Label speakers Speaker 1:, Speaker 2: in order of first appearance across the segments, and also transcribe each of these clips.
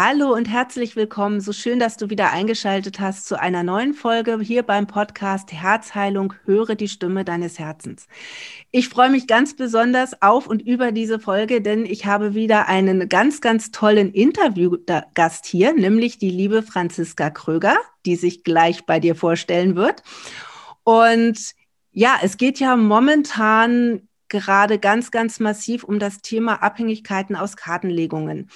Speaker 1: Hallo und herzlich willkommen. So schön, dass du wieder eingeschaltet hast zu einer neuen Folge hier beim Podcast Herzheilung. Höre die Stimme deines Herzens. Ich freue mich ganz besonders auf und über diese Folge, denn ich habe wieder einen ganz, ganz tollen Interviewgast hier, nämlich die liebe Franziska Kröger, die sich gleich bei dir vorstellen wird. Und ja, es geht ja momentan gerade ganz, ganz massiv um das Thema Abhängigkeiten aus Kartenlegungen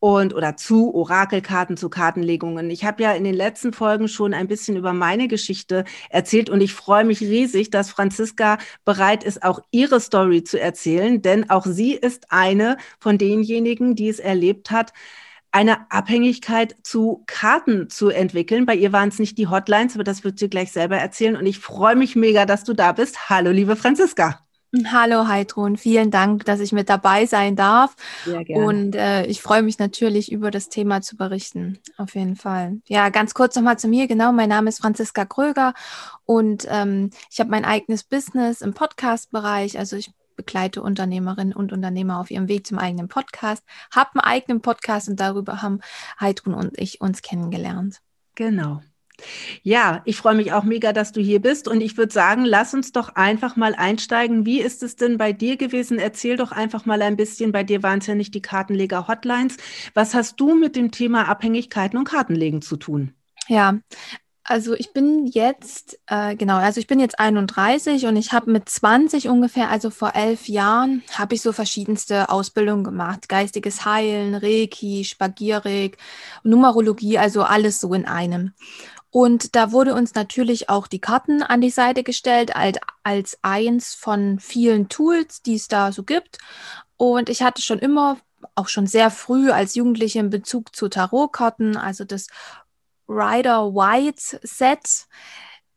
Speaker 1: und oder zu Orakelkarten, zu Kartenlegungen. Ich habe ja in den letzten Folgen schon ein bisschen über meine Geschichte erzählt und ich freue mich riesig, dass Franziska bereit ist, auch ihre Story zu erzählen, denn auch sie ist eine von denjenigen, die es erlebt hat, eine Abhängigkeit zu Karten zu entwickeln. Bei ihr waren es nicht die Hotlines, aber das wird sie gleich selber erzählen. Und ich freue mich mega, dass du da bist. Hallo, liebe Franziska.
Speaker 2: Hallo Heidrun, vielen Dank, dass ich mit dabei sein darf. Sehr gerne. Und äh, ich freue mich natürlich, über das Thema zu berichten. Auf jeden Fall. Ja, ganz kurz nochmal zu mir. Genau, mein Name ist Franziska Kröger und ähm, ich habe mein eigenes Business im Podcast-Bereich. Also ich begleite Unternehmerinnen und Unternehmer auf ihrem Weg zum eigenen Podcast, habe einen eigenen Podcast und darüber haben Heidrun und ich uns kennengelernt.
Speaker 1: Genau. Ja, ich freue mich auch mega, dass du hier bist. Und ich würde sagen, lass uns doch einfach mal einsteigen. Wie ist es denn bei dir gewesen? Erzähl doch einfach mal ein bisschen. Bei dir waren es ja nicht die Kartenleger-Hotlines. Was hast du mit dem Thema Abhängigkeiten und Kartenlegen zu tun?
Speaker 2: Ja, also ich bin jetzt, äh, genau, also ich bin jetzt 31 und ich habe mit 20 ungefähr, also vor elf Jahren, habe ich so verschiedenste Ausbildungen gemacht. Geistiges Heilen, Reiki, Spagierik, Numerologie, also alles so in einem. Und da wurde uns natürlich auch die Karten an die Seite gestellt, als, als eins von vielen Tools, die es da so gibt. Und ich hatte schon immer, auch schon sehr früh als Jugendliche in Bezug zu Tarotkarten, also das Rider White Set.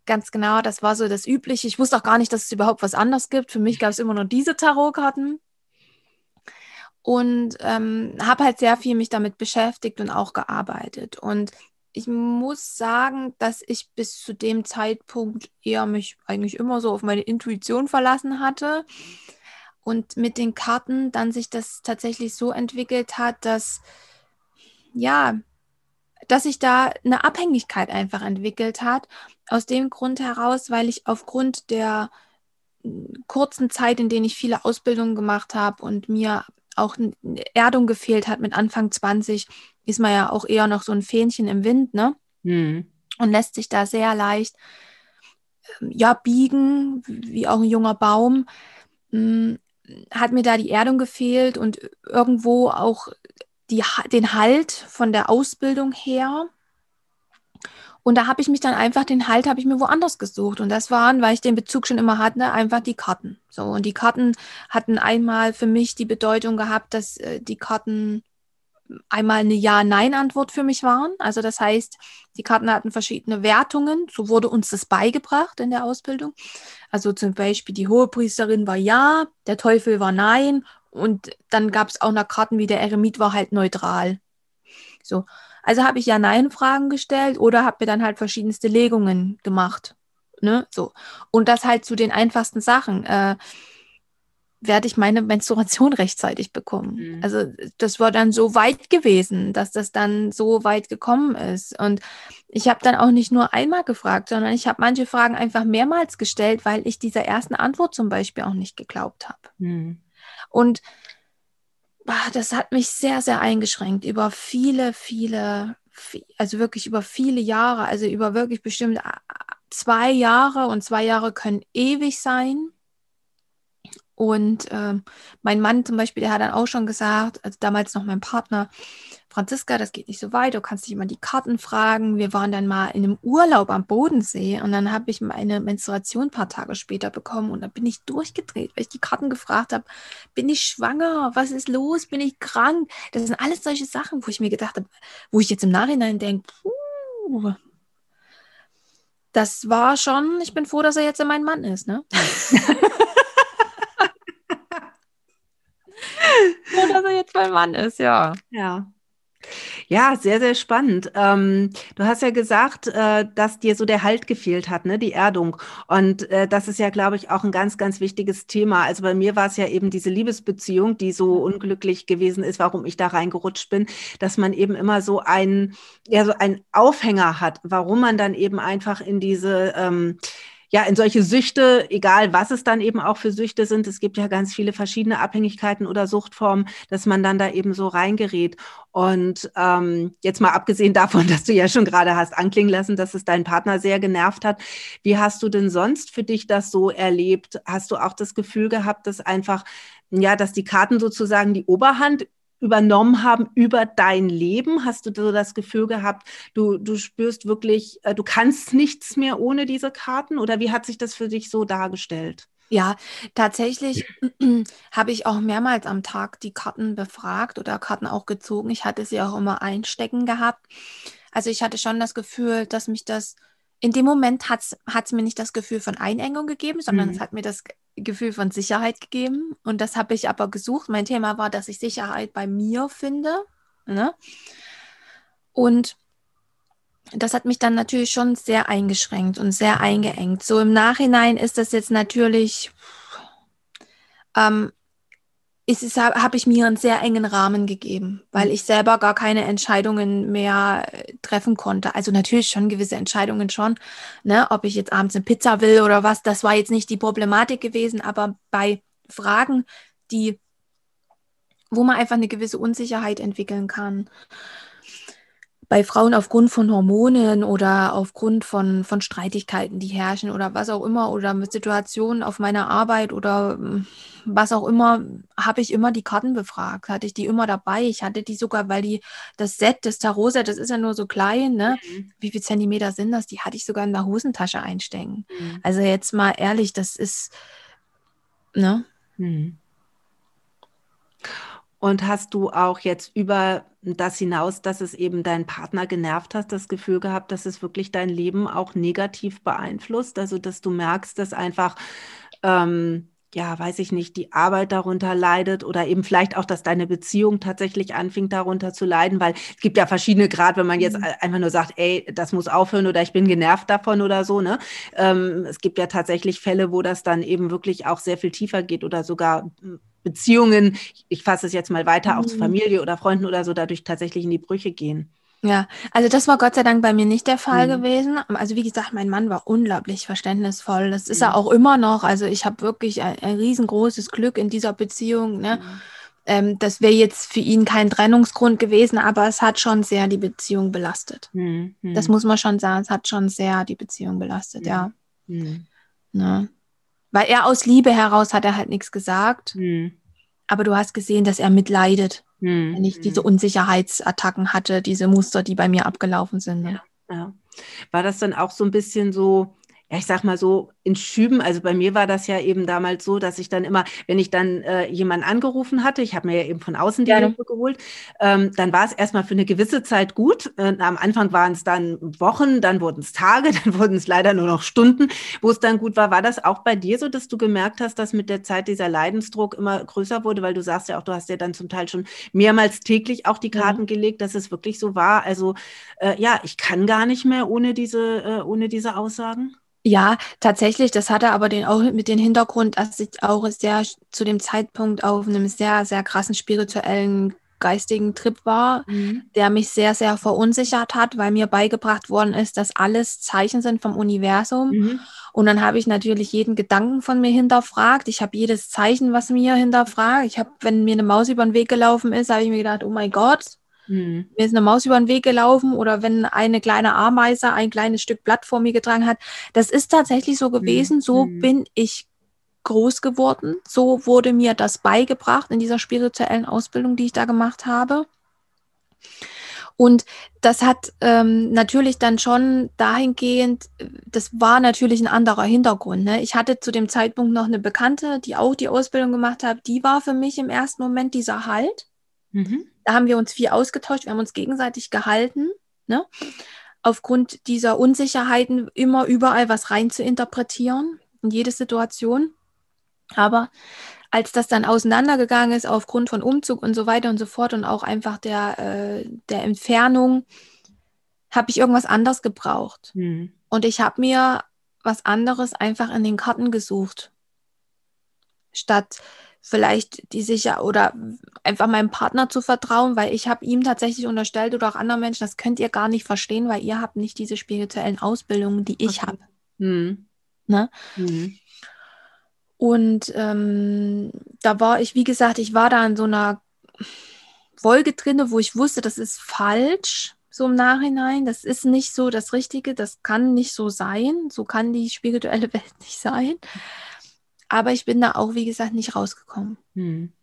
Speaker 2: Ganz genau, das war so das Übliche. Ich wusste auch gar nicht, dass es überhaupt was anderes gibt. Für mich gab es immer nur diese Tarotkarten und ähm, habe halt sehr viel mich damit beschäftigt und auch gearbeitet. Und ich muss sagen, dass ich bis zu dem Zeitpunkt eher mich eigentlich immer so auf meine Intuition verlassen hatte. Und mit den Karten dann sich das tatsächlich so entwickelt hat, dass, ja, dass sich da eine Abhängigkeit einfach entwickelt hat. Aus dem Grund heraus, weil ich aufgrund der hm, kurzen Zeit, in denen ich viele Ausbildungen gemacht habe und mir auch Erdung gefehlt hat mit Anfang 20, ist man ja auch eher noch so ein Fähnchen im Wind, ne? Mhm. Und lässt sich da sehr leicht ähm, ja biegen, wie auch ein junger Baum. Hm, hat mir da die Erdung gefehlt und irgendwo auch die, den Halt von der Ausbildung her. Und da habe ich mich dann einfach, den Halt habe ich mir woanders gesucht. Und das waren, weil ich den Bezug schon immer hatte, einfach die Karten. So, und die Karten hatten einmal für mich die Bedeutung gehabt, dass äh, die Karten einmal eine Ja-Nein-Antwort für mich waren. Also das heißt, die Karten hatten verschiedene Wertungen. So wurde uns das beigebracht in der Ausbildung. Also zum Beispiel die Hohepriesterin war Ja, der Teufel war Nein und dann gab es auch noch Karten wie der Eremit war halt neutral. So. Also habe ich Ja-Nein-Fragen gestellt oder habe mir dann halt verschiedenste Legungen gemacht. Ne? So. Und das halt zu den einfachsten Sachen. Äh, werde ich meine Menstruation rechtzeitig bekommen. Mhm. Also das war dann so weit gewesen, dass das dann so weit gekommen ist. Und ich habe dann auch nicht nur einmal gefragt, sondern ich habe manche Fragen einfach mehrmals gestellt, weil ich dieser ersten Antwort zum Beispiel auch nicht geglaubt habe. Mhm. Und ach, das hat mich sehr, sehr eingeschränkt über viele, viele, also wirklich über viele Jahre, also über wirklich bestimmt äh, zwei Jahre und zwei Jahre können ewig sein und äh, mein Mann zum Beispiel, der hat dann auch schon gesagt, also damals noch mein Partner, Franziska, das geht nicht so weit, du kannst dich immer die Karten fragen. Wir waren dann mal in einem Urlaub am Bodensee und dann habe ich meine Menstruation ein paar Tage später bekommen und da bin ich durchgedreht, weil ich die Karten gefragt habe, bin ich schwanger? Was ist los? Bin ich krank? Das sind alles solche Sachen, wo ich mir gedacht habe, wo ich jetzt im Nachhinein denke, das war schon, ich bin froh, dass er jetzt mein Mann ist, ne? Nur, dass er jetzt mein Mann ist, ja.
Speaker 1: Ja. Ja, sehr, sehr spannend. Ähm, du hast ja gesagt, äh, dass dir so der Halt gefehlt hat, ne, die Erdung. Und äh, das ist ja, glaube ich, auch ein ganz, ganz wichtiges Thema. Also bei mir war es ja eben diese Liebesbeziehung, die so unglücklich gewesen ist, warum ich da reingerutscht bin, dass man eben immer so einen, ja, so einen Aufhänger hat, warum man dann eben einfach in diese ähm, ja, in solche Süchte, egal was es dann eben auch für Süchte sind, es gibt ja ganz viele verschiedene Abhängigkeiten oder Suchtformen, dass man dann da eben so reingerät. Und ähm, jetzt mal abgesehen davon, dass du ja schon gerade hast anklingen lassen, dass es deinen Partner sehr genervt hat. Wie hast du denn sonst für dich das so erlebt? Hast du auch das Gefühl gehabt, dass einfach, ja, dass die Karten sozusagen die Oberhand übernommen haben über dein Leben? Hast du so das Gefühl gehabt, du, du spürst wirklich, äh, du kannst nichts mehr ohne diese Karten? Oder wie hat sich das für dich so dargestellt?
Speaker 2: Ja, tatsächlich habe ich auch mehrmals am Tag die Karten befragt oder Karten auch gezogen. Ich hatte sie auch immer einstecken gehabt. Also ich hatte schon das Gefühl, dass mich das in dem Moment hat es mir nicht das Gefühl von Einengung gegeben, sondern mhm. es hat mir das Gefühl von Sicherheit gegeben. Und das habe ich aber gesucht. Mein Thema war, dass ich Sicherheit bei mir finde. Ne? Und das hat mich dann natürlich schon sehr eingeschränkt und sehr eingeengt. So im Nachhinein ist das jetzt natürlich ähm, habe ich mir einen sehr engen Rahmen gegeben, weil mhm. ich selber gar keine Entscheidungen mehr äh, treffen konnte. Also natürlich schon gewisse Entscheidungen schon, ne, ob ich jetzt abends eine Pizza will oder was, das war jetzt nicht die Problematik gewesen, aber bei Fragen, die, wo man einfach eine gewisse Unsicherheit entwickeln kann, bei Frauen aufgrund von Hormonen oder aufgrund von, von Streitigkeiten, die herrschen oder was auch immer oder mit Situationen auf meiner Arbeit oder hm, was auch immer, habe ich immer die Karten befragt, hatte ich die immer dabei. Ich hatte die sogar, weil die, das Set, das Tarot-Set, das ist ja nur so klein, ne? Mhm. Wie viele Zentimeter sind das? Die hatte ich sogar in der Hosentasche einstecken. Mhm. Also jetzt mal ehrlich, das ist, ne? Mhm.
Speaker 1: Und hast du auch jetzt über das hinaus, dass es eben deinen Partner genervt hat, das Gefühl gehabt, dass es wirklich dein Leben auch negativ beeinflusst? Also, dass du merkst, dass einfach, ähm, ja, weiß ich nicht, die Arbeit darunter leidet oder eben vielleicht auch, dass deine Beziehung tatsächlich anfing darunter zu leiden, weil es gibt ja verschiedene Grad, wenn man jetzt mhm. einfach nur sagt, ey, das muss aufhören oder ich bin genervt davon oder so, ne? Ähm, es gibt ja tatsächlich Fälle, wo das dann eben wirklich auch sehr viel tiefer geht oder sogar Beziehungen, ich fasse es jetzt mal weiter, mhm. auch zu mhm. Familie oder Freunden oder so, dadurch tatsächlich in die Brüche gehen.
Speaker 2: Ja, also das war Gott sei Dank bei mir nicht der Fall mhm. gewesen. Also wie gesagt, mein Mann war unglaublich verständnisvoll. Das ist mhm. er auch immer noch. Also ich habe wirklich ein, ein, riesengroßes Glück in dieser Beziehung. Ne? Mhm. Ähm, das wäre jetzt für ihn kein Trennungsgrund gewesen, aber es hat schon sehr die Beziehung belastet. Mhm. Das muss man schon sagen. Es hat schon sehr die Beziehung belastet, ja. Ne? Weil er aus Liebe heraus hat er halt nichts gesagt. Hm. Aber du hast gesehen, dass er mitleidet, hm. wenn ich diese hm. Unsicherheitsattacken hatte, diese Muster, die bei mir abgelaufen sind. Ne?
Speaker 1: Ja, ja. War das dann auch so ein bisschen so, ja, ich sag mal so, in Schüben. Also bei mir war das ja eben damals so, dass ich dann immer, wenn ich dann äh, jemanden angerufen hatte, ich habe mir ja eben von außen die Hilfe geholt, ähm, dann war es erstmal für eine gewisse Zeit gut. Äh, am Anfang waren es dann Wochen, dann wurden es Tage, dann wurden es leider nur noch Stunden, wo es dann gut war. War das auch bei dir so, dass du gemerkt hast, dass mit der Zeit dieser Leidensdruck immer größer wurde? Weil du sagst ja auch, du hast ja dann zum Teil schon mehrmals täglich auch die Karten mhm. gelegt, dass es wirklich so war. Also äh, ja, ich kann gar nicht mehr ohne diese, äh, ohne diese Aussagen.
Speaker 2: Ja, tatsächlich, das hatte aber den auch mit dem Hintergrund, dass ich auch sehr zu dem Zeitpunkt auf einem sehr, sehr krassen spirituellen geistigen Trip war, mhm. der mich sehr, sehr verunsichert hat, weil mir beigebracht worden ist, dass alles Zeichen sind vom Universum. Mhm. Und dann habe ich natürlich jeden Gedanken von mir hinterfragt. Ich habe jedes Zeichen, was mir hinterfragt. Ich habe, wenn mir eine Maus über den Weg gelaufen ist, habe ich mir gedacht, oh mein Gott, Mhm. Mir ist eine Maus über den Weg gelaufen oder wenn eine kleine Ameise ein kleines Stück Blatt vor mir getragen hat. Das ist tatsächlich so gewesen. Mhm. So mhm. bin ich groß geworden. So wurde mir das beigebracht in dieser spirituellen Ausbildung, die ich da gemacht habe. Und das hat ähm, natürlich dann schon dahingehend, das war natürlich ein anderer Hintergrund. Ne? Ich hatte zu dem Zeitpunkt noch eine Bekannte, die auch die Ausbildung gemacht hat. Die war für mich im ersten Moment dieser Halt. Mhm. Da haben wir uns viel ausgetauscht, wir haben uns gegenseitig gehalten. Ne? Aufgrund dieser Unsicherheiten immer überall was rein zu interpretieren in jede Situation. Aber als das dann auseinandergegangen ist aufgrund von Umzug und so weiter und so fort und auch einfach der, äh, der Entfernung, habe ich irgendwas anderes gebraucht. Mhm. Und ich habe mir was anderes einfach in den Karten gesucht. Statt vielleicht die sicher oder einfach meinem Partner zu vertrauen, weil ich habe ihm tatsächlich unterstellt oder auch anderen Menschen, das könnt ihr gar nicht verstehen, weil ihr habt nicht diese spirituellen Ausbildungen, die ich okay. habe. Mhm. Ne? Mhm. Und ähm, da war ich, wie gesagt, ich war da in so einer Wolke drinne, wo ich wusste, das ist falsch, so im Nachhinein. Das ist nicht so das Richtige, das kann nicht so sein. So kann die spirituelle Welt nicht sein. Aber ich bin da auch, wie gesagt, nicht rausgekommen. Hm.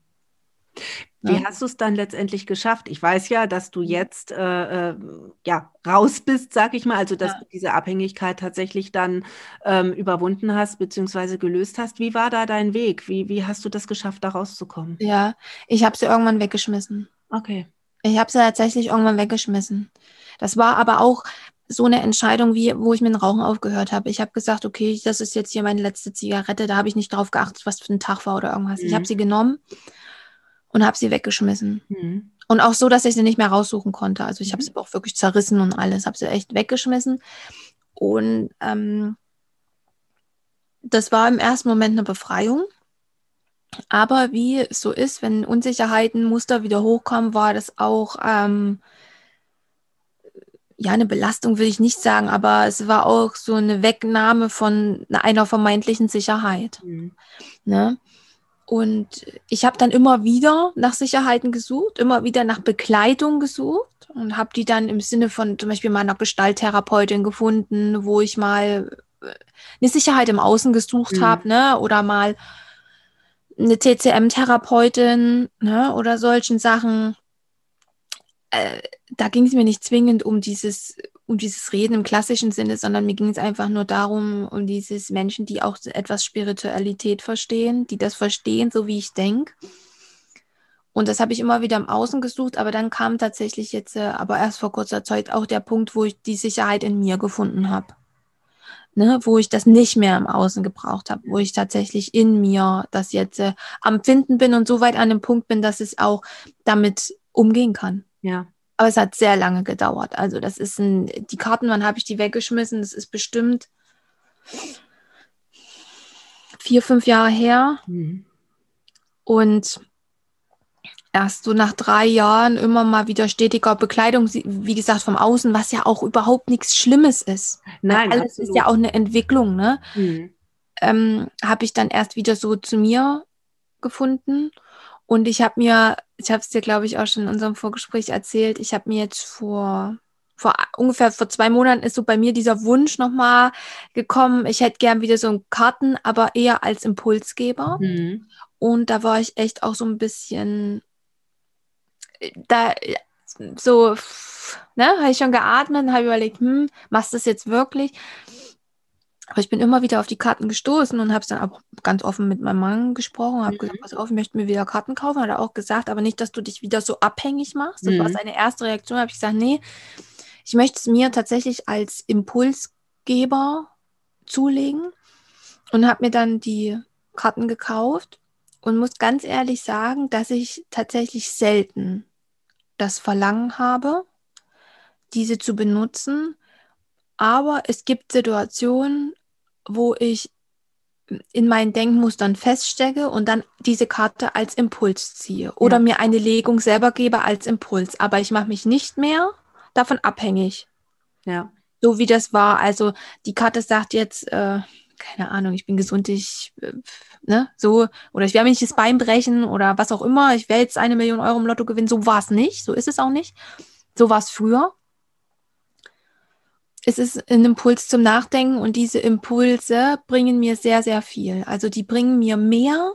Speaker 1: Wie ja. hast du es dann letztendlich geschafft? Ich weiß ja, dass du jetzt äh, äh, ja raus bist, sag ich mal, also dass ja. du diese Abhängigkeit tatsächlich dann ähm, überwunden hast bzw. gelöst hast. Wie war da dein Weg? Wie, wie hast du das geschafft, da rauszukommen?
Speaker 2: Ja, ich habe sie irgendwann weggeschmissen.
Speaker 1: Okay.
Speaker 2: Ich habe sie tatsächlich irgendwann weggeschmissen. Das war aber auch so eine Entscheidung, wie wo ich mit dem Rauchen aufgehört habe. Ich habe gesagt, okay, das ist jetzt hier meine letzte Zigarette. Da habe ich nicht drauf geachtet, was für ein Tag war oder irgendwas. Mhm. Ich habe sie genommen und habe sie weggeschmissen. Mhm. Und auch so, dass ich sie nicht mehr raussuchen konnte. Also ich mhm. habe sie auch wirklich zerrissen und alles, habe sie echt weggeschmissen. Und ähm, das war im ersten Moment eine Befreiung. Aber wie es so ist, wenn Unsicherheiten, Muster wieder hochkommen, war das auch ähm, ja eine Belastung, will ich nicht sagen, aber es war auch so eine Wegnahme von einer vermeintlichen Sicherheit. Mhm. Ne? Und ich habe dann immer wieder nach Sicherheiten gesucht, immer wieder nach Begleitung gesucht und habe die dann im Sinne von zum Beispiel meiner Gestalttherapeutin gefunden, wo ich mal äh, eine Sicherheit im Außen gesucht mhm. habe, ne? Oder mal eine TCM-Therapeutin, ne? Oder solchen Sachen. Äh, da ging es mir nicht zwingend um dieses um dieses Reden im klassischen Sinne, sondern mir ging es einfach nur darum, um dieses Menschen, die auch etwas Spiritualität verstehen, die das verstehen, so wie ich denke. Und das habe ich immer wieder im Außen gesucht, aber dann kam tatsächlich jetzt, äh, aber erst vor kurzer Zeit auch der Punkt, wo ich die Sicherheit in mir gefunden habe. Ne, wo ich das nicht mehr im Außen gebraucht habe, wo ich tatsächlich in mir das jetzt äh, am Finden bin und so weit an dem Punkt bin, dass es auch damit umgehen kann.
Speaker 1: Ja.
Speaker 2: Aber es hat sehr lange gedauert. Also das ist ein, die Karten, wann habe ich die weggeschmissen? Das ist bestimmt vier, fünf Jahre her. Mhm. Und erst so nach drei Jahren immer mal wieder stetiger Bekleidung, wie gesagt, vom Außen, was ja auch überhaupt nichts Schlimmes ist.
Speaker 1: Nein,
Speaker 2: alles absolut. ist ja auch eine Entwicklung, ne? Mhm. Ähm, habe ich dann erst wieder so zu mir gefunden und ich habe mir, ich habe es dir, glaube ich, auch schon in unserem Vorgespräch erzählt, ich habe mir jetzt vor, vor ungefähr vor zwei Monaten ist so bei mir dieser Wunsch nochmal gekommen, ich hätte gern wieder so ein Karten, aber eher als Impulsgeber. Mhm. Und da war ich echt auch so ein bisschen, da so, ne, habe ich schon geatmet, habe überlegt, hm, machst du das jetzt wirklich? Aber ich bin immer wieder auf die Karten gestoßen und habe es dann auch ganz offen mit meinem Mann gesprochen, habe mhm. gesagt, pass auf, ich möchte mir wieder Karten kaufen. Hat er auch gesagt, aber nicht, dass du dich wieder so abhängig machst. Das mhm. war seine erste Reaktion. habe ich gesagt, nee, ich möchte es mir tatsächlich als Impulsgeber zulegen und habe mir dann die Karten gekauft und muss ganz ehrlich sagen, dass ich tatsächlich selten das Verlangen habe, diese zu benutzen, aber es gibt Situationen, wo ich in meinen Denkmustern feststecke und dann diese Karte als Impuls ziehe oder ja. mir eine Legung selber gebe als Impuls. Aber ich mache mich nicht mehr davon abhängig.
Speaker 1: Ja.
Speaker 2: So wie das war. Also die Karte sagt jetzt, äh, keine Ahnung, ich bin gesund, ich, äh, ne, so, oder ich werde mir nicht das Bein brechen oder was auch immer, ich werde jetzt eine Million Euro im Lotto gewinnen. So war es nicht, so ist es auch nicht. So war es früher es ist ein Impuls zum Nachdenken und diese Impulse bringen mir sehr, sehr viel. Also die bringen mir mehr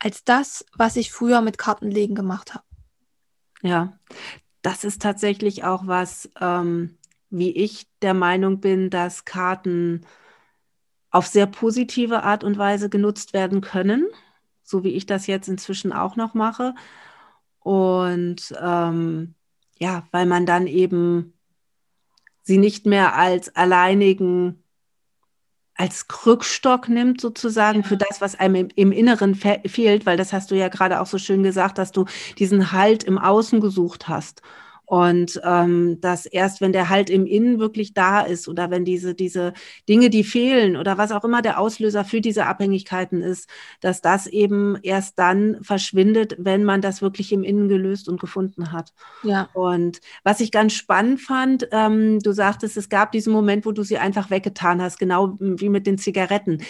Speaker 2: als das, was ich früher mit Kartenlegen gemacht habe.
Speaker 1: Ja, das ist tatsächlich auch was, ähm, wie ich der Meinung bin, dass Karten auf sehr positive Art und Weise genutzt werden können, so wie ich das jetzt inzwischen auch noch mache. Und ähm, ja, weil man dann eben sie nicht mehr als alleinigen als Krückstock nimmt, sozusagen, für das, was einem im, im Inneren fe fehlt, weil das hast du ja gerade auch so schön gesagt, dass du diesen Halt im Außen gesucht hast. Und ähm, dass erst, wenn der Halt im Innen wirklich da ist oder wenn diese, diese Dinge, die fehlen oder was auch immer der Auslöser für diese Abhängigkeiten ist, dass das eben erst dann verschwindet, wenn man das wirklich im Innen gelöst und gefunden hat. Ja. Und was ich ganz spannend fand, ähm, du sagtest, es gab diesen Moment, wo du sie einfach weggetan hast, genau wie mit den Zigaretten.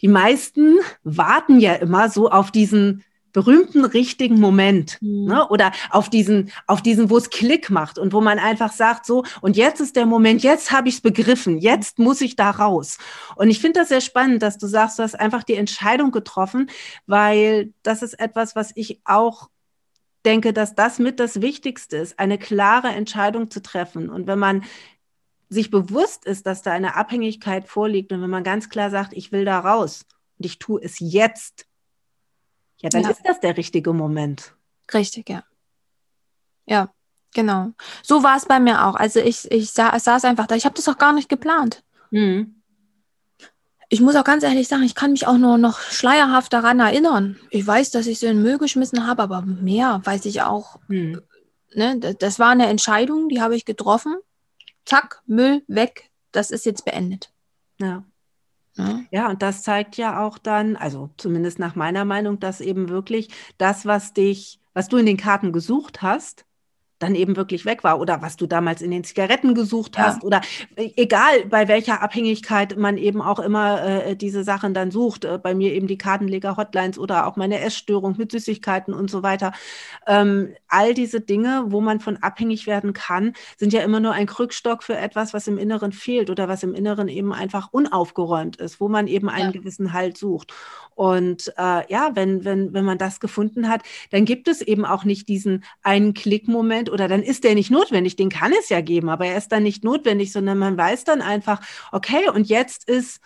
Speaker 1: Die meisten warten ja immer so auf diesen berühmten richtigen Moment mhm. ne? oder auf diesen, auf diesen, wo es Klick macht und wo man einfach sagt, so, und jetzt ist der Moment, jetzt habe ich es begriffen, jetzt muss ich da raus. Und ich finde das sehr spannend, dass du sagst, du hast einfach die Entscheidung getroffen, weil das ist etwas, was ich auch denke, dass das mit das Wichtigste ist, eine klare Entscheidung zu treffen. Und wenn man sich bewusst ist, dass da eine Abhängigkeit vorliegt und wenn man ganz klar sagt, ich will da raus und ich tue es jetzt, ja, dann ja. ist das der richtige Moment.
Speaker 2: Richtig, ja. Ja, genau. So war es bei mir auch. Also ich, ich sa saß einfach da. Ich habe das auch gar nicht geplant. Mhm. Ich muss auch ganz ehrlich sagen, ich kann mich auch nur noch schleierhaft daran erinnern. Ich weiß, dass ich so in den Müll geschmissen habe, aber mehr weiß ich auch. Mhm. Ne, das war eine Entscheidung, die habe ich getroffen. Zack, Müll weg. Das ist jetzt beendet.
Speaker 1: Ja. Ja. ja, und das zeigt ja auch dann, also zumindest nach meiner Meinung, dass eben wirklich das, was dich, was du in den Karten gesucht hast, dann eben wirklich weg war oder was du damals in den Zigaretten gesucht ja. hast oder äh, egal bei welcher Abhängigkeit man eben auch immer äh, diese Sachen dann sucht. Äh, bei mir eben die Kartenleger-Hotlines oder auch meine Essstörung mit Süßigkeiten und so weiter. Ähm, all diese Dinge, wo man von abhängig werden kann, sind ja immer nur ein Krückstock für etwas, was im Inneren fehlt oder was im Inneren eben einfach unaufgeräumt ist, wo man eben einen ja. gewissen Halt sucht. Und äh, ja, wenn, wenn, wenn man das gefunden hat, dann gibt es eben auch nicht diesen einen Klickmoment oder dann ist der nicht notwendig. Den kann es ja geben, aber er ist dann nicht notwendig, sondern man weiß dann einfach, okay, und jetzt ist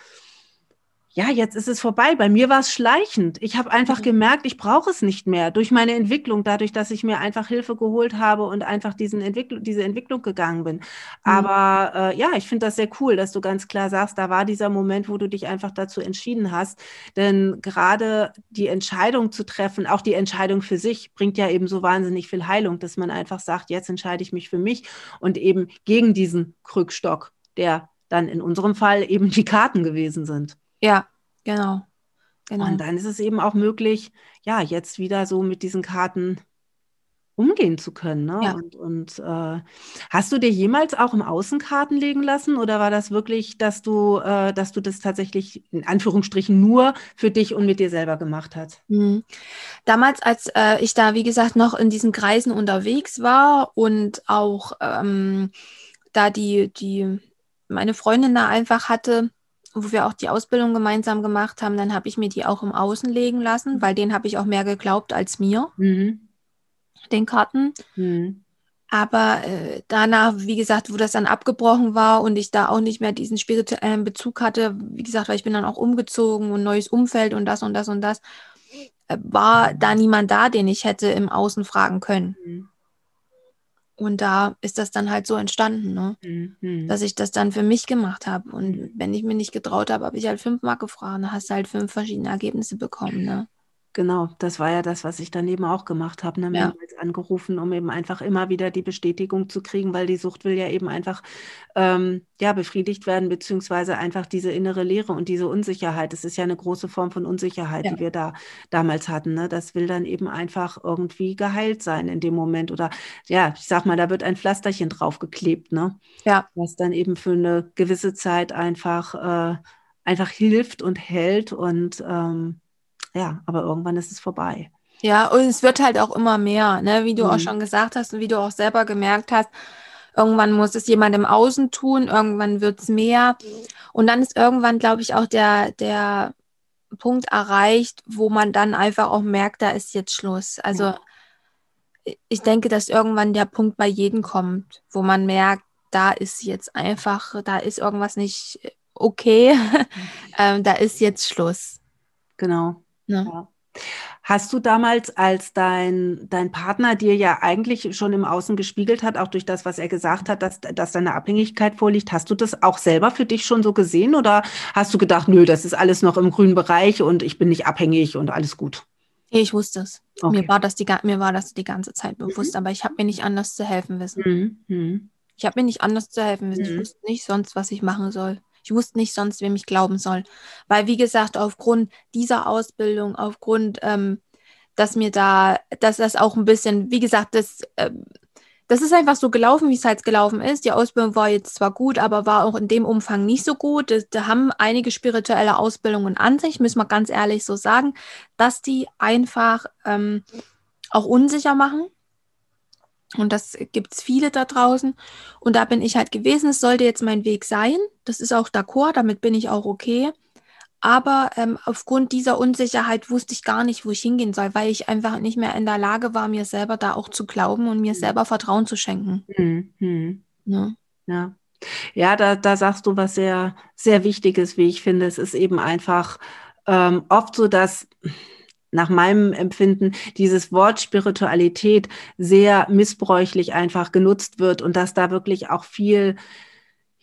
Speaker 1: ja, jetzt ist es vorbei. Bei mir war es schleichend. Ich habe einfach mhm. gemerkt, ich brauche es nicht mehr durch meine Entwicklung, dadurch, dass ich mir einfach Hilfe geholt habe und einfach diesen Entwickl diese Entwicklung gegangen bin. Mhm. Aber äh, ja, ich finde das sehr cool, dass du ganz klar sagst, da war dieser Moment, wo du dich einfach dazu entschieden hast. Denn gerade die Entscheidung zu treffen, auch die Entscheidung für sich, bringt ja eben so wahnsinnig viel Heilung, dass man einfach sagt, jetzt entscheide ich mich für mich und eben gegen diesen Krückstock, der dann in unserem Fall eben die Karten gewesen sind.
Speaker 2: Ja, genau. genau.
Speaker 1: Und dann ist es eben auch möglich, ja, jetzt wieder so mit diesen Karten umgehen zu können. Ne? Ja. Und, und äh, hast du dir jemals auch im Außen Karten legen lassen oder war das wirklich, dass du, äh, dass du das tatsächlich in Anführungsstrichen nur für dich und mit dir selber gemacht hast? Mhm.
Speaker 2: Damals, als äh, ich da, wie gesagt, noch in diesen Kreisen unterwegs war und auch ähm, da die, die meine Freundin da einfach hatte, wo wir auch die Ausbildung gemeinsam gemacht haben, dann habe ich mir die auch im Außen legen lassen, weil den habe ich auch mehr geglaubt als mir, mhm. den Karten. Mhm. Aber äh, danach, wie gesagt, wo das dann abgebrochen war und ich da auch nicht mehr diesen spirituellen Bezug hatte, wie gesagt, weil ich bin dann auch umgezogen und neues Umfeld und das und das und das, äh, war da niemand da, den ich hätte im Außen fragen können. Mhm. Und da ist das dann halt so entstanden, ne? Mhm. dass ich das dann für mich gemacht habe. Und mhm. wenn ich mir nicht getraut habe, habe ich halt fünfmal gefragt. Dann hast du halt fünf verschiedene Ergebnisse bekommen. Ne?
Speaker 1: Genau, das war ja das, was ich dann eben auch gemacht habe, ne? Ja. mehrmals angerufen, um eben einfach immer wieder die Bestätigung zu kriegen, weil die Sucht will ja eben einfach ähm, ja, befriedigt werden, beziehungsweise einfach diese innere Leere und diese Unsicherheit. Das ist ja eine große Form von Unsicherheit, ja. die wir da damals hatten. Ne? Das will dann eben einfach irgendwie geheilt sein in dem Moment. Oder ja, ich sag mal, da wird ein Pflasterchen draufgeklebt, ne? Ja. Was dann eben für eine gewisse Zeit einfach, äh, einfach hilft und hält und ähm, ja, aber irgendwann ist es vorbei.
Speaker 2: Ja, und es wird halt auch immer mehr, ne? wie du mhm. auch schon gesagt hast und wie du auch selber gemerkt hast. Irgendwann muss es jemand im Außen tun, irgendwann wird es mehr. Und dann ist irgendwann, glaube ich, auch der, der Punkt erreicht, wo man dann einfach auch merkt, da ist jetzt Schluss. Also ja. ich denke, dass irgendwann der Punkt bei jedem kommt, wo man merkt, da ist jetzt einfach, da ist irgendwas nicht okay, mhm. ähm, da ist jetzt Schluss.
Speaker 1: Genau. Ja. Ja. Hast du damals, als dein, dein Partner dir ja eigentlich schon im Außen gespiegelt hat, auch durch das, was er gesagt hat, dass, dass deine Abhängigkeit vorliegt, hast du das auch selber für dich schon so gesehen oder hast du gedacht, nö, das ist alles noch im grünen Bereich und ich bin nicht abhängig und alles gut?
Speaker 2: Ich wusste es. Okay. Mir, war das die, mir war das die ganze Zeit bewusst, mhm. aber ich habe mir nicht anders zu helfen wissen. Mhm. mhm. Ich habe mir nicht anders zu helfen wissen. Ich mhm. wusste nicht sonst, was ich machen soll. Ich wusste nicht sonst, wem ich glauben soll. Weil, wie gesagt, aufgrund dieser Ausbildung, aufgrund, ähm, dass mir da, dass das auch ein bisschen, wie gesagt, das, äh, das ist einfach so gelaufen, wie es halt gelaufen ist. Die Ausbildung war jetzt zwar gut, aber war auch in dem Umfang nicht so gut. Da haben einige spirituelle Ausbildungen an sich, müssen wir ganz ehrlich so sagen, dass die einfach ähm, auch unsicher machen. Und das gibt es viele da draußen. Und da bin ich halt gewesen, es sollte jetzt mein Weg sein. Das ist auch d'accord, damit bin ich auch okay. Aber ähm, aufgrund dieser Unsicherheit wusste ich gar nicht, wo ich hingehen soll, weil ich einfach nicht mehr in der Lage war, mir selber da auch zu glauben und mir mhm. selber Vertrauen zu schenken. Mhm.
Speaker 1: Ja. ja. Ja, da, da sagst du was sehr, sehr Wichtiges, wie ich finde. Es ist eben einfach ähm, oft so, dass nach meinem Empfinden dieses Wort Spiritualität sehr missbräuchlich einfach genutzt wird und dass da wirklich auch viel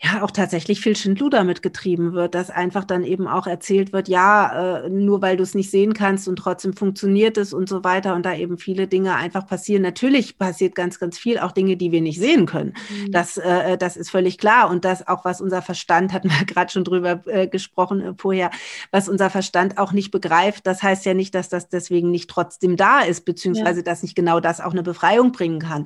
Speaker 1: ja auch tatsächlich viel Schindluder mitgetrieben wird, dass einfach dann eben auch erzählt wird, ja, äh, nur weil du es nicht sehen kannst und trotzdem funktioniert es und so weiter und da eben viele Dinge einfach passieren. Natürlich passiert ganz, ganz viel, auch Dinge, die wir nicht sehen können. Mhm. Das, äh, das ist völlig klar und das auch, was unser Verstand, hatten wir gerade schon drüber äh, gesprochen äh, vorher, was unser Verstand auch nicht begreift, das heißt ja nicht, dass das deswegen nicht trotzdem da ist, beziehungsweise ja. dass nicht genau das auch eine Befreiung bringen kann.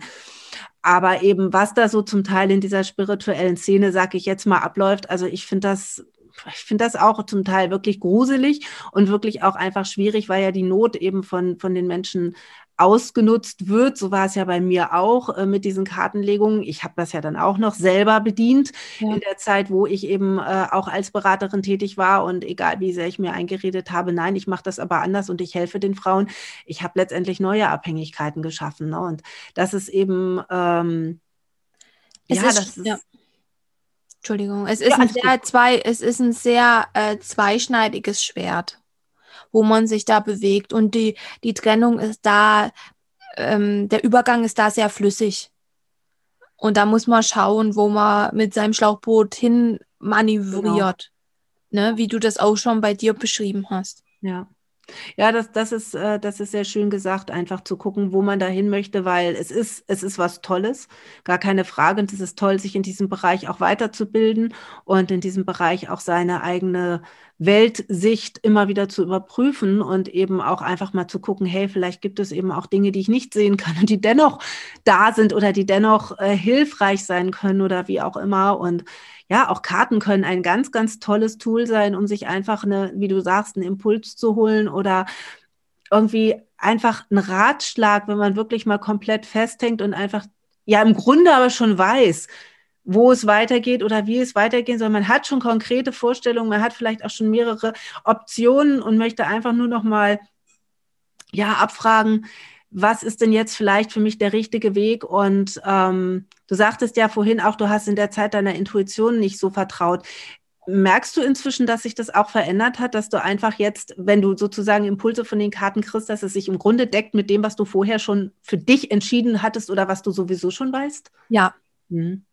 Speaker 1: Aber eben, was da so zum Teil in dieser spirituellen Szene, sag ich jetzt mal, abläuft, also ich finde das, ich finde das auch zum Teil wirklich gruselig und wirklich auch einfach schwierig, weil ja die Not eben von, von den Menschen ausgenutzt wird. So war es ja bei mir auch äh, mit diesen Kartenlegungen. Ich habe das ja dann auch noch selber bedient ja. in der Zeit, wo ich eben äh, auch als Beraterin tätig war. Und egal wie sehr ich mir eingeredet habe, nein, ich mache das aber anders und ich helfe den Frauen. Ich habe letztendlich neue Abhängigkeiten geschaffen. Ne? Und das ist eben, ähm,
Speaker 2: ja, ist, das ist. Ja. Entschuldigung, es ist, ja, ein sehr zwei, es ist ein sehr äh, zweischneidiges Schwert wo man sich da bewegt. Und die, die Trennung ist da, ähm, der Übergang ist da sehr flüssig. Und da muss man schauen, wo man mit seinem Schlauchboot hin manövriert. Genau. Ne? Wie du das auch schon bei dir beschrieben hast.
Speaker 1: Ja. Ja, das, das, ist, äh, das ist sehr schön gesagt, einfach zu gucken, wo man dahin möchte, weil es ist, es ist was Tolles, gar keine Frage. Und es ist toll, sich in diesem Bereich auch weiterzubilden und in diesem Bereich auch seine eigene Weltsicht immer wieder zu überprüfen und eben auch einfach mal zu gucken, hey, vielleicht gibt es eben auch Dinge, die ich nicht sehen kann und die dennoch da sind oder die dennoch äh, hilfreich sein können oder wie auch immer. Und ja, auch Karten können ein ganz, ganz tolles Tool sein, um sich einfach eine, wie du sagst, einen Impuls zu holen oder irgendwie einfach einen Ratschlag, wenn man wirklich mal komplett festhängt und einfach ja im Grunde aber schon weiß, wo es weitergeht oder wie es weitergehen soll. Man hat schon konkrete Vorstellungen, man hat vielleicht auch schon mehrere Optionen und möchte einfach nur noch mal ja abfragen, was ist denn jetzt vielleicht für mich der richtige Weg? Und ähm, du sagtest ja vorhin auch, du hast in der Zeit deiner Intuition nicht so vertraut. Merkst du inzwischen, dass sich das auch verändert hat, dass du einfach jetzt, wenn du sozusagen Impulse von den Karten kriegst, dass es sich im Grunde deckt mit dem, was du vorher schon für dich entschieden hattest oder was du sowieso schon weißt?
Speaker 2: Ja. Hm.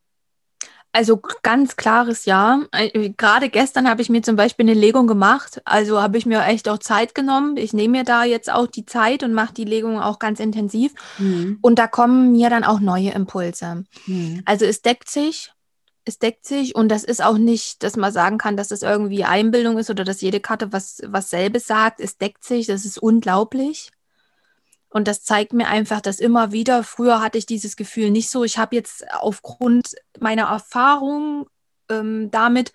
Speaker 2: Also ganz klares Ja. Äh, gerade gestern habe ich mir zum Beispiel eine Legung gemacht. Also habe ich mir echt auch Zeit genommen. Ich nehme mir da jetzt auch die Zeit und mache die Legung auch ganz intensiv. Mhm. Und da kommen mir dann auch neue Impulse. Mhm. Also es deckt sich. Es deckt sich und das ist auch nicht, dass man sagen kann, dass das irgendwie Einbildung ist oder dass jede Karte was, was selbes sagt. Es deckt sich, das ist unglaublich. Und das zeigt mir einfach, dass immer wieder, früher hatte ich dieses Gefühl nicht so. Ich habe jetzt aufgrund meiner Erfahrung ähm, damit,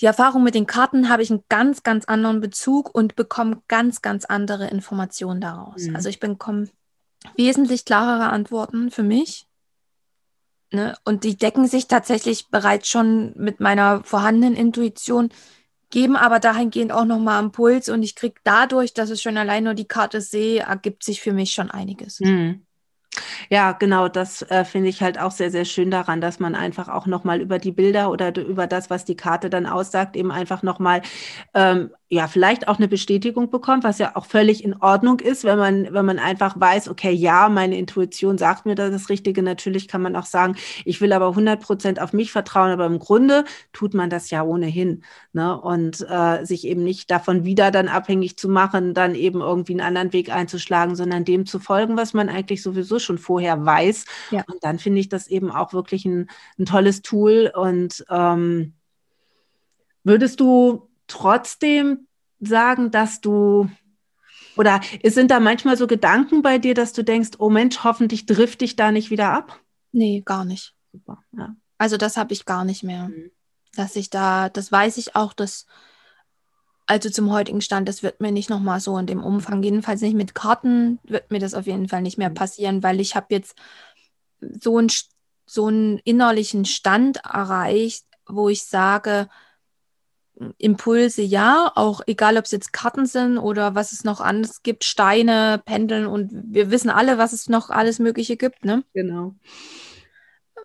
Speaker 2: die Erfahrung mit den Karten, habe ich einen ganz, ganz anderen Bezug und bekomme ganz, ganz andere Informationen daraus. Mhm. Also ich bekomme wesentlich klarere Antworten für mich. Ne? Und die decken sich tatsächlich bereits schon mit meiner vorhandenen Intuition geben aber dahingehend auch nochmal einen Puls und ich kriege dadurch, dass ich schon allein nur die Karte sehe, ergibt sich für mich schon einiges. Mhm.
Speaker 1: Ja, genau, das äh, finde ich halt auch sehr, sehr schön daran, dass man einfach auch nochmal über die Bilder oder über das, was die Karte dann aussagt, eben einfach nochmal ähm, ja, vielleicht auch eine Bestätigung bekommt, was ja auch völlig in Ordnung ist, wenn man, wenn man einfach weiß, okay, ja, meine Intuition sagt mir das Richtige. Natürlich kann man auch sagen, ich will aber 100 Prozent auf mich vertrauen, aber im Grunde tut man das ja ohnehin. Ne? Und äh, sich eben nicht davon wieder dann abhängig zu machen, dann eben irgendwie einen anderen Weg einzuschlagen, sondern dem zu folgen, was man eigentlich sowieso schon vorher weiß. Ja. Und dann finde ich das eben auch wirklich ein, ein tolles Tool. Und ähm, würdest du trotzdem sagen, dass du oder sind da manchmal so Gedanken bei dir, dass du denkst, oh Mensch, hoffentlich trifft dich da nicht wieder ab?
Speaker 2: Nee, gar nicht. Super, ja. Also das habe ich gar nicht mehr. Mhm. Dass ich da, das weiß ich auch, dass, also zum heutigen Stand, das wird mir nicht nochmal so in dem Umfang, jedenfalls nicht mit Karten, wird mir das auf jeden Fall nicht mehr mhm. passieren, weil ich habe jetzt so, ein, so einen innerlichen Stand erreicht, wo ich sage, Impulse ja, auch egal ob es jetzt Karten sind oder was es noch anderes gibt, Steine, Pendeln und wir wissen alle, was es noch alles Mögliche gibt, ne?
Speaker 1: Genau.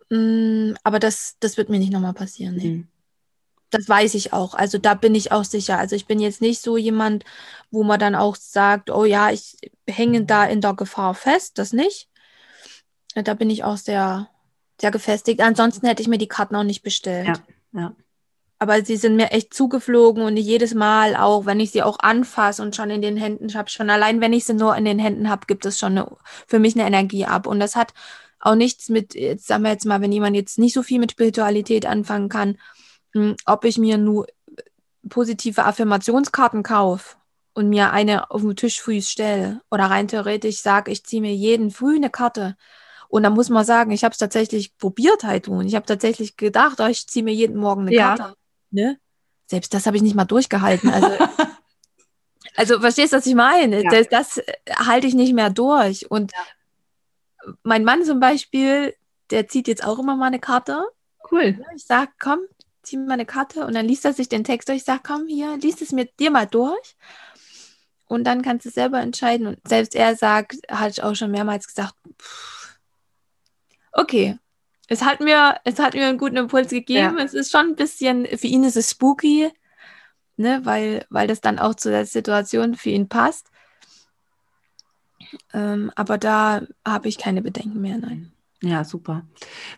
Speaker 2: Mm, aber das, das wird mir nicht nochmal passieren, ne? Mhm. Das weiß ich auch. Also da bin ich auch sicher. Also ich bin jetzt nicht so jemand, wo man dann auch sagt, oh ja, ich hänge da in der Gefahr fest, das nicht. Da bin ich auch sehr, sehr gefestigt. Ansonsten hätte ich mir die Karten auch nicht bestellt.
Speaker 1: Ja, ja
Speaker 2: aber sie sind mir echt zugeflogen und jedes Mal auch, wenn ich sie auch anfasse und schon in den Händen habe, schon allein wenn ich sie nur in den Händen habe, gibt es schon eine, für mich eine Energie ab. Und das hat auch nichts mit, jetzt sagen wir jetzt mal, wenn jemand jetzt nicht so viel mit Spiritualität anfangen kann, hm, ob ich mir nur positive Affirmationskarten kaufe und mir eine auf den Tisch früh stelle oder rein theoretisch sage, ich ziehe mir jeden früh eine Karte. Und da muss man sagen, ich habe es tatsächlich probiert halt tun. Ich habe tatsächlich gedacht, oh, ich ziehe mir jeden Morgen eine ja. Karte. Ne? Selbst das habe ich nicht mal durchgehalten. Also, also verstehst du, was ich meine? Ja. Das, das äh, halte ich nicht mehr durch. Und ja. mein Mann zum Beispiel, der zieht jetzt auch immer mal eine Karte.
Speaker 1: Cool.
Speaker 2: Ich sage, komm, zieh mal eine Karte und dann liest er sich den Text durch. Ich sage, komm hier, liest es mir dir mal durch. Und dann kannst du selber entscheiden. Und selbst er sagt, hatte ich auch schon mehrmals gesagt, pff, okay, es hat mir, es hat mir einen guten Impuls gegeben. Ja. Es ist schon ein bisschen, für ihn ist es spooky, ne, weil, weil das dann auch zu der Situation für ihn passt. Ähm, aber da habe ich keine Bedenken mehr, nein.
Speaker 1: Ja, super.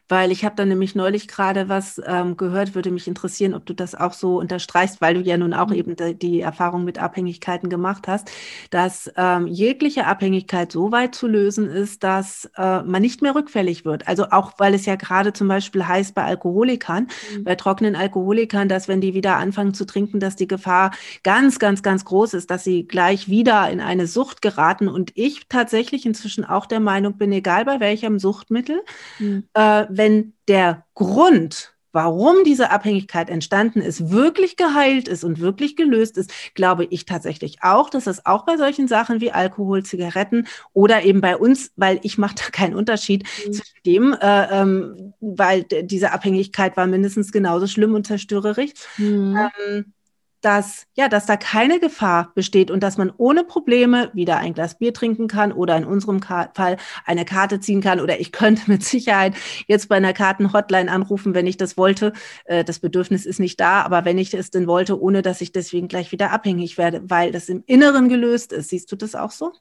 Speaker 1: Weil ich habe da nämlich neulich gerade was ähm, gehört, würde mich interessieren, ob du das auch so unterstreichst, weil du ja nun auch mhm. eben die, die Erfahrung mit Abhängigkeiten gemacht hast, dass ähm, jegliche Abhängigkeit so weit zu lösen ist, dass äh, man nicht mehr rückfällig wird. Also auch, weil es ja gerade zum Beispiel heißt bei Alkoholikern, mhm. bei trockenen Alkoholikern, dass wenn die wieder anfangen zu trinken, dass die Gefahr ganz, ganz, ganz groß ist, dass sie gleich wieder in eine Sucht geraten. Und ich tatsächlich inzwischen auch der Meinung bin, egal bei welchem Suchtmittel, Lebensmittel. Mhm. Äh, wenn der Grund, warum diese Abhängigkeit entstanden ist, wirklich geheilt ist und wirklich gelöst ist, glaube ich tatsächlich auch, dass es auch bei solchen Sachen wie Alkohol, Zigaretten oder eben bei uns, weil ich mache da keinen Unterschied mhm. zwischen dem, äh, ähm, weil diese Abhängigkeit war mindestens genauso schlimm und zerstörerisch. Mhm. Ähm, dass, ja, dass da keine Gefahr besteht und dass man ohne Probleme wieder ein Glas Bier trinken kann oder in unserem Fall eine Karte ziehen kann. Oder ich könnte mit Sicherheit jetzt bei einer Kartenhotline anrufen, wenn ich das wollte. Äh, das Bedürfnis ist nicht da, aber wenn ich es denn wollte, ohne dass ich deswegen gleich wieder abhängig werde, weil das im Inneren gelöst ist. Siehst du das auch so?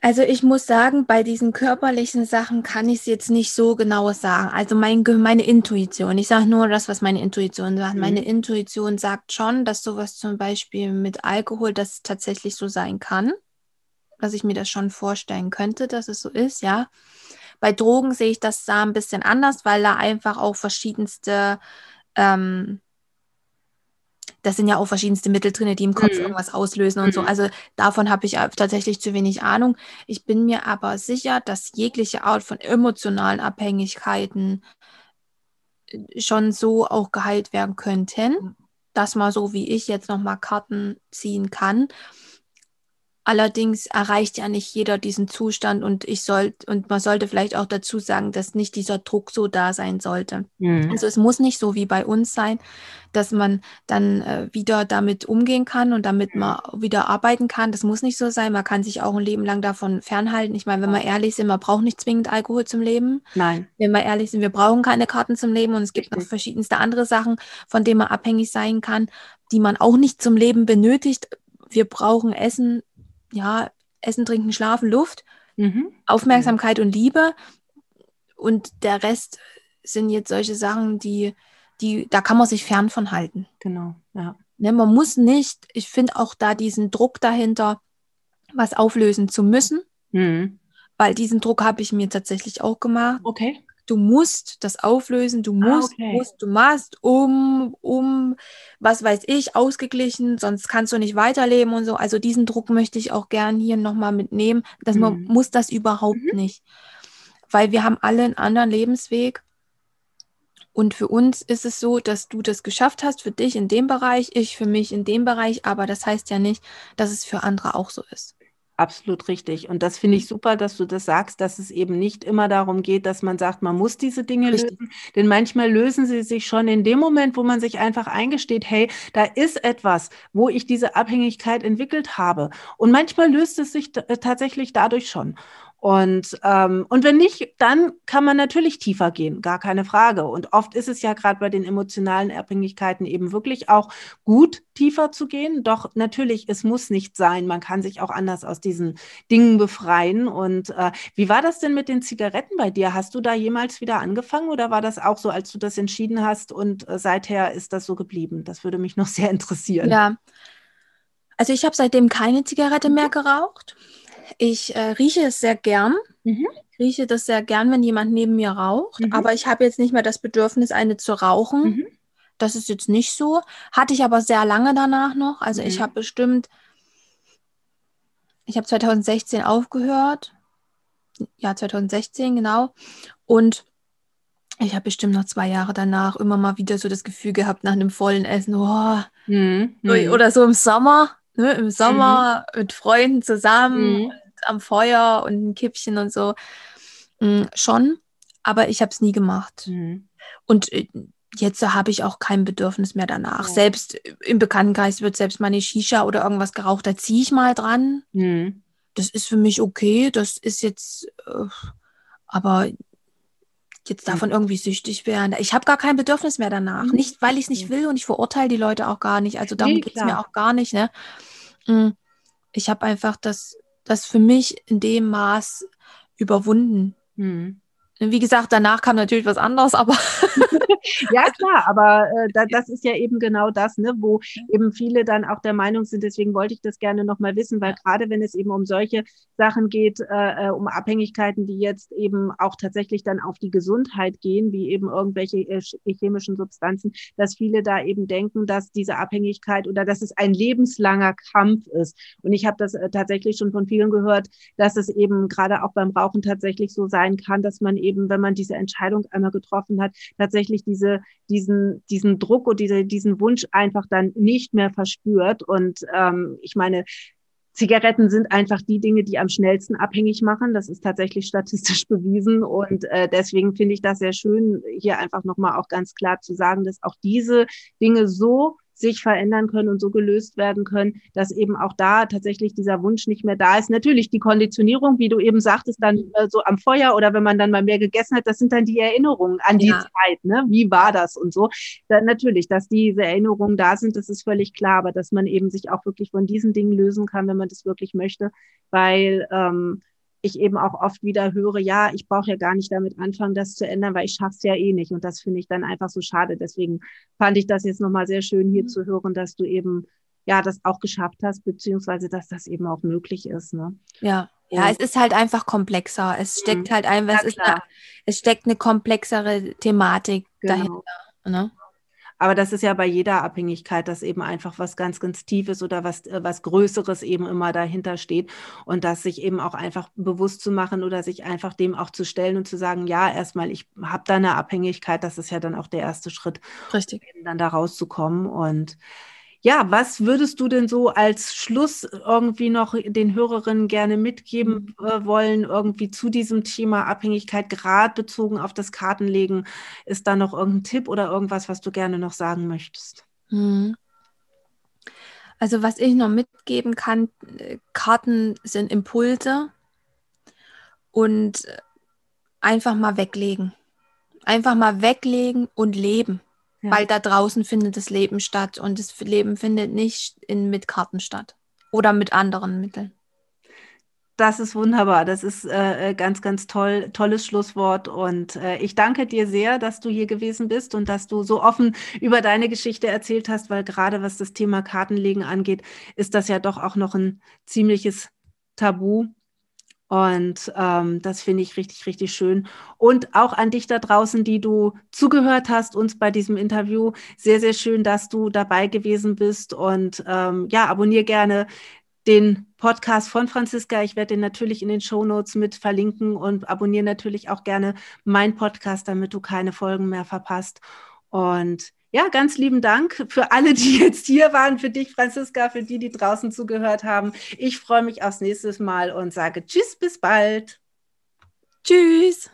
Speaker 2: Also ich muss sagen, bei diesen körperlichen Sachen kann ich es jetzt nicht so genau sagen. Also mein, meine Intuition, ich sage nur das, was meine Intuition sagt. Mhm. Meine Intuition sagt schon, dass sowas zum Beispiel mit Alkohol, das tatsächlich so sein kann. Dass ich mir das schon vorstellen könnte, dass es so ist, ja. Bei Drogen sehe ich das da ein bisschen anders, weil da einfach auch verschiedenste ähm, das sind ja auch verschiedenste Mittel drin, die im Kopf mhm. irgendwas auslösen und mhm. so. Also davon habe ich tatsächlich zu wenig Ahnung. Ich bin mir aber sicher, dass jegliche Art von emotionalen Abhängigkeiten äh, schon so auch geheilt werden könnten, mhm. dass man so wie ich jetzt nochmal Karten ziehen kann. Allerdings erreicht ja nicht jeder diesen Zustand und ich sollte, und man sollte vielleicht auch dazu sagen, dass nicht dieser Druck so da sein sollte. Mhm. Also es muss nicht so wie bei uns sein, dass man dann äh, wieder damit umgehen kann und damit man wieder arbeiten kann. Das muss nicht so sein. Man kann sich auch ein Leben lang davon fernhalten. Ich meine, wenn wir ehrlich sind, man braucht nicht zwingend Alkohol zum Leben.
Speaker 1: Nein.
Speaker 2: Wenn wir ehrlich sind, wir brauchen keine Karten zum Leben und es gibt Richtig. noch verschiedenste andere Sachen, von denen man abhängig sein kann die man auch nicht zum Leben benötigt. Wir brauchen Essen, ja, Essen, Trinken, Schlafen, Luft, mhm. Aufmerksamkeit und Liebe. Und der Rest sind jetzt solche Sachen, die, die, da kann man sich fern von halten.
Speaker 1: Genau, ja.
Speaker 2: Ne, man muss nicht, ich finde auch da diesen Druck dahinter, was auflösen zu müssen, mhm. weil diesen Druck habe ich mir tatsächlich auch gemacht.
Speaker 1: Okay.
Speaker 2: Du musst das auflösen, du ah, musst, ah, okay. musst, du machst, um, um, was weiß ich, ausgeglichen, sonst kannst du nicht weiterleben und so. Also diesen Druck möchte ich auch gern hier nochmal mitnehmen, dass mhm. man muss das überhaupt mhm. nicht. Weil wir haben alle einen anderen Lebensweg und für uns ist es so, dass du das geschafft hast, für dich in dem Bereich, ich für mich in dem Bereich, aber das heißt ja nicht, dass es für andere auch so ist.
Speaker 1: Absolut richtig. Und das finde ich super, dass du das sagst, dass es eben nicht immer darum geht, dass man sagt, man muss diese Dinge richtig. lösen. Denn manchmal lösen sie sich schon in dem Moment, wo man sich einfach eingesteht, hey, da ist etwas, wo ich diese Abhängigkeit entwickelt habe. Und manchmal löst es sich tatsächlich dadurch schon. Und, ähm, und wenn nicht, dann kann man natürlich tiefer gehen, gar keine Frage. Und oft ist es ja gerade bei den emotionalen Abhängigkeiten eben wirklich auch gut, tiefer zu gehen. Doch natürlich, es muss nicht sein. Man kann sich auch anders aus diesen Dingen befreien. Und äh, wie war das denn mit den Zigaretten bei dir? Hast du da jemals wieder angefangen oder war das auch so, als du das entschieden hast und äh, seither ist das so geblieben? Das würde mich noch sehr interessieren.
Speaker 2: Ja. Also ich habe seitdem keine Zigarette mehr geraucht. Ich äh, rieche es sehr gern. Mhm. rieche das sehr gern, wenn jemand neben mir raucht. Mhm. Aber ich habe jetzt nicht mehr das Bedürfnis, eine zu rauchen. Mhm. Das ist jetzt nicht so. Hatte ich aber sehr lange danach noch. Also ich mhm. habe bestimmt, ich habe 2016 aufgehört. Ja, 2016, genau. Und ich habe bestimmt noch zwei Jahre danach immer mal wieder so das Gefühl gehabt, nach einem vollen Essen, oh, mhm. oder so im Sommer, ne, im Sommer mhm. mit Freunden zusammen mhm. am Feuer und ein Kippchen und so. Mhm, schon, aber ich habe es nie gemacht. Mhm. Und äh, jetzt habe ich auch kein Bedürfnis mehr danach. Ja. Selbst im Bekanntenkreis wird selbst meine Shisha oder irgendwas geraucht, da ziehe ich mal dran. Mhm. Das ist für mich okay. Das ist jetzt, äh, aber jetzt davon irgendwie süchtig werden. Ich habe gar kein Bedürfnis mehr danach. Mhm. Nicht, weil ich es nicht will und ich verurteile die Leute auch gar nicht. Also darum nee, geht es mir auch gar nicht. Ne? Mm, ich habe einfach das, das für mich in dem Maß überwunden. Mhm. Wie gesagt, danach kam natürlich was anderes, aber.
Speaker 1: ja, klar, aber äh, da, das ist ja eben genau das, ne, wo eben viele dann auch der Meinung sind, deswegen wollte ich das gerne nochmal wissen, weil gerade wenn es eben um solche Sachen geht, äh, äh, um Abhängigkeiten, die jetzt eben auch tatsächlich dann auf die Gesundheit gehen, wie eben irgendwelche äh, chemischen Substanzen, dass viele da eben denken, dass diese Abhängigkeit oder dass es ein lebenslanger Kampf ist. Und ich habe das äh, tatsächlich schon von vielen gehört, dass es eben gerade auch beim Rauchen tatsächlich so sein kann, dass man eben, wenn man diese Entscheidung einmal getroffen hat, tatsächlich diese, diesen, diesen Druck oder diese, diesen Wunsch einfach dann nicht mehr verspürt. Und ähm, ich meine, Zigaretten sind einfach die Dinge, die am schnellsten abhängig machen. Das ist tatsächlich statistisch bewiesen. Und äh, deswegen finde ich das sehr schön, hier einfach nochmal auch ganz klar zu sagen, dass auch diese Dinge so sich verändern können und so gelöst werden können, dass eben auch da tatsächlich dieser Wunsch nicht mehr da ist. Natürlich die Konditionierung, wie du eben sagtest, dann äh, so am Feuer oder wenn man dann mal mehr gegessen hat, das sind dann die Erinnerungen an die ja. Zeit, ne? Wie war das und so. Da, natürlich, dass diese Erinnerungen da sind, das ist völlig klar, aber dass man eben sich auch wirklich von diesen Dingen lösen kann, wenn man das wirklich möchte, weil ähm, ich eben auch oft wieder höre, ja, ich brauche ja gar nicht damit anfangen, das zu ändern, weil ich schaffe es ja eh nicht. Und das finde ich dann einfach so schade. Deswegen fand ich das jetzt nochmal sehr schön hier mhm. zu hören, dass du eben ja das auch geschafft hast, beziehungsweise dass das eben auch möglich ist. Ne?
Speaker 2: Ja. Ja, es ist halt einfach komplexer. Es steckt mhm. halt einfach, ja, es, eine, es steckt eine komplexere Thematik genau. dahinter. Ne?
Speaker 1: Aber das ist ja bei jeder Abhängigkeit, dass eben einfach was ganz, ganz Tiefes oder was, äh, was Größeres eben immer dahinter steht. Und das sich eben auch einfach bewusst zu machen oder sich einfach dem auch zu stellen und zu sagen, ja, erstmal, ich habe da eine Abhängigkeit, das ist ja dann auch der erste Schritt,
Speaker 2: Richtig.
Speaker 1: dann da rauszukommen. Und ja, was würdest du denn so als Schluss irgendwie noch den Hörerinnen gerne mitgeben mhm. äh, wollen, irgendwie zu diesem Thema Abhängigkeit, gerade bezogen auf das Kartenlegen? Ist da noch irgendein Tipp oder irgendwas, was du gerne noch sagen möchtest? Mhm.
Speaker 2: Also was ich noch mitgeben kann, äh, Karten sind Impulse und einfach mal weglegen. Einfach mal weglegen und leben. Ja. weil da draußen findet das Leben statt und das Leben findet nicht in, mit Karten statt oder mit anderen Mitteln.
Speaker 1: Das ist wunderbar. Das ist äh, äh, ganz, ganz toll, tolles Schlusswort. Und äh, ich danke dir sehr, dass du hier gewesen bist und dass du so offen über deine Geschichte erzählt hast, weil gerade was das Thema Kartenlegen angeht, ist das ja doch auch noch ein ziemliches Tabu. Und ähm, das finde ich richtig, richtig schön. Und auch an dich da draußen, die du zugehört hast, uns bei diesem Interview. Sehr, sehr schön, dass du dabei gewesen bist. Und ähm, ja, abonniere gerne den Podcast von Franziska. Ich werde den natürlich in den Show Notes mit verlinken und abonniere natürlich auch gerne meinen Podcast, damit du keine Folgen mehr verpasst. Und ja, ganz lieben Dank für alle, die jetzt hier waren, für dich, Franziska, für die, die draußen zugehört haben. Ich freue mich aufs nächste Mal und sage Tschüss, bis bald.
Speaker 2: Tschüss.